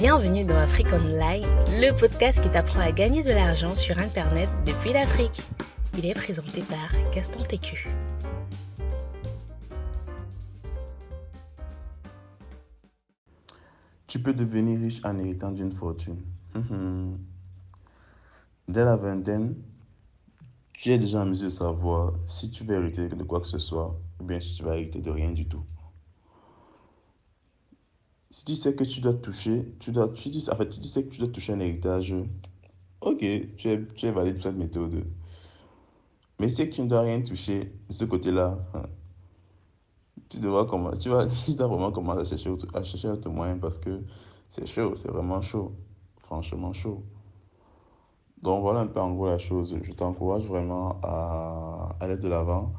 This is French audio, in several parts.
Bienvenue dans Afrique Online, le podcast qui t'apprend à gagner de l'argent sur Internet depuis l'Afrique. Il est présenté par Gaston Técu. Tu peux devenir riche en héritant d'une fortune. Mhm. Dès la vingtaine, tu es déjà en mesure de savoir si tu veux hériter de quoi que ce soit ou bien si tu vas hériter de rien du tout. Si tu sais que tu dois toucher, tu dois, tu, en fait, que tu dois toucher un héritage, ok, tu es, tu es valide pour cette méthode. Mais si tu ne dois rien toucher de ce côté-là, hein, tu, devras tu, vas, tu dois vraiment commencer à chercher, à chercher autre moyen parce que c'est chaud, c'est vraiment chaud, franchement chaud. Donc voilà un peu en gros la chose. Je t'encourage vraiment à aller de l'avant.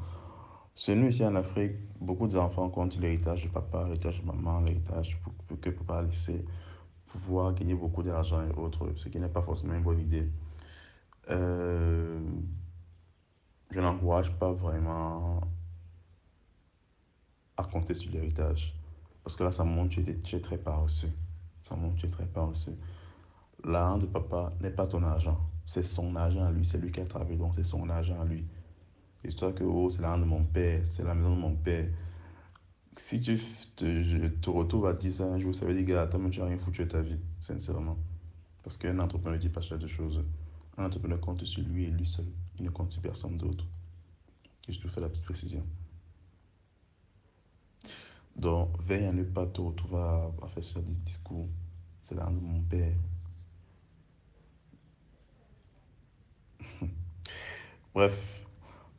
Chez nous, ici en Afrique, beaucoup d'enfants comptent l'héritage de papa, l'héritage de maman, l'héritage que papa a laissé, pouvoir gagner beaucoup d'argent et autres, ce qui n'est pas forcément une bonne idée. Euh, je n'encourage pas vraiment à compter sur l'héritage. Parce que là, ça montre que tu es très paresseux. Ça montre tu es très paresseux. L'argent de papa n'est pas ton argent. C'est son argent à lui. C'est lui qui a travaillé, donc c'est son argent à lui. Histoire que, oh, c'est l'argent de mon père, c'est la maison de mon père. Si tu te, te retrouves à 10 ans un jour, ça veut dire, gars, toi, tu n'as rien foutu de ta vie, sincèrement. Parce qu'un entrepreneur ne dit pas ça de choses. Un entrepreneur compte sur lui et lui seul. Il ne compte sur personne d'autre. Je te fais la petite précision. Donc, veille à ne pas te retrouver à, faire ce discours. C'est l'argent de mon père. Bref,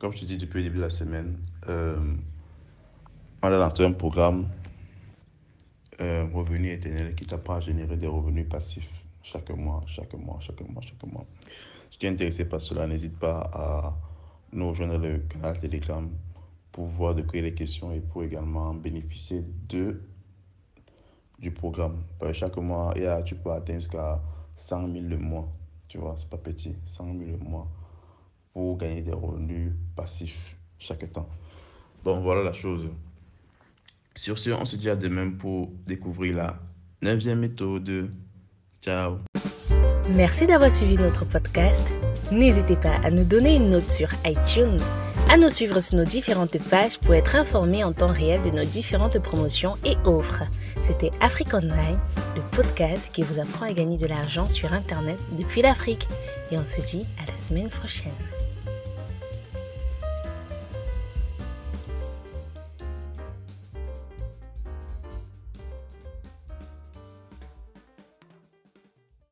comme je te dis depuis le début de la semaine, euh, on a lancé un programme euh, Revenu éternel qui t'apprend à générer des revenus passifs chaque mois, chaque mois, chaque mois, chaque mois. Si tu es intéressé par cela, n'hésite pas à nous rejoindre le canal Telegram pour voir de quoi les questions et pour également bénéficier de, du programme. chaque mois, tu peux atteindre jusqu'à 100 000 le mois. Tu vois, c'est pas petit, 100 000 le mois pour gagner des revenus passifs chaque temps. Donc voilà la chose. Sur ce, on se dit à demain pour découvrir la neuvième méthode. Ciao. Merci d'avoir suivi notre podcast. N'hésitez pas à nous donner une note sur iTunes, à nous suivre sur nos différentes pages pour être informé en temps réel de nos différentes promotions et offres. C'était Afrique Online, le podcast qui vous apprend à gagner de l'argent sur Internet depuis l'Afrique. Et on se dit à la semaine prochaine.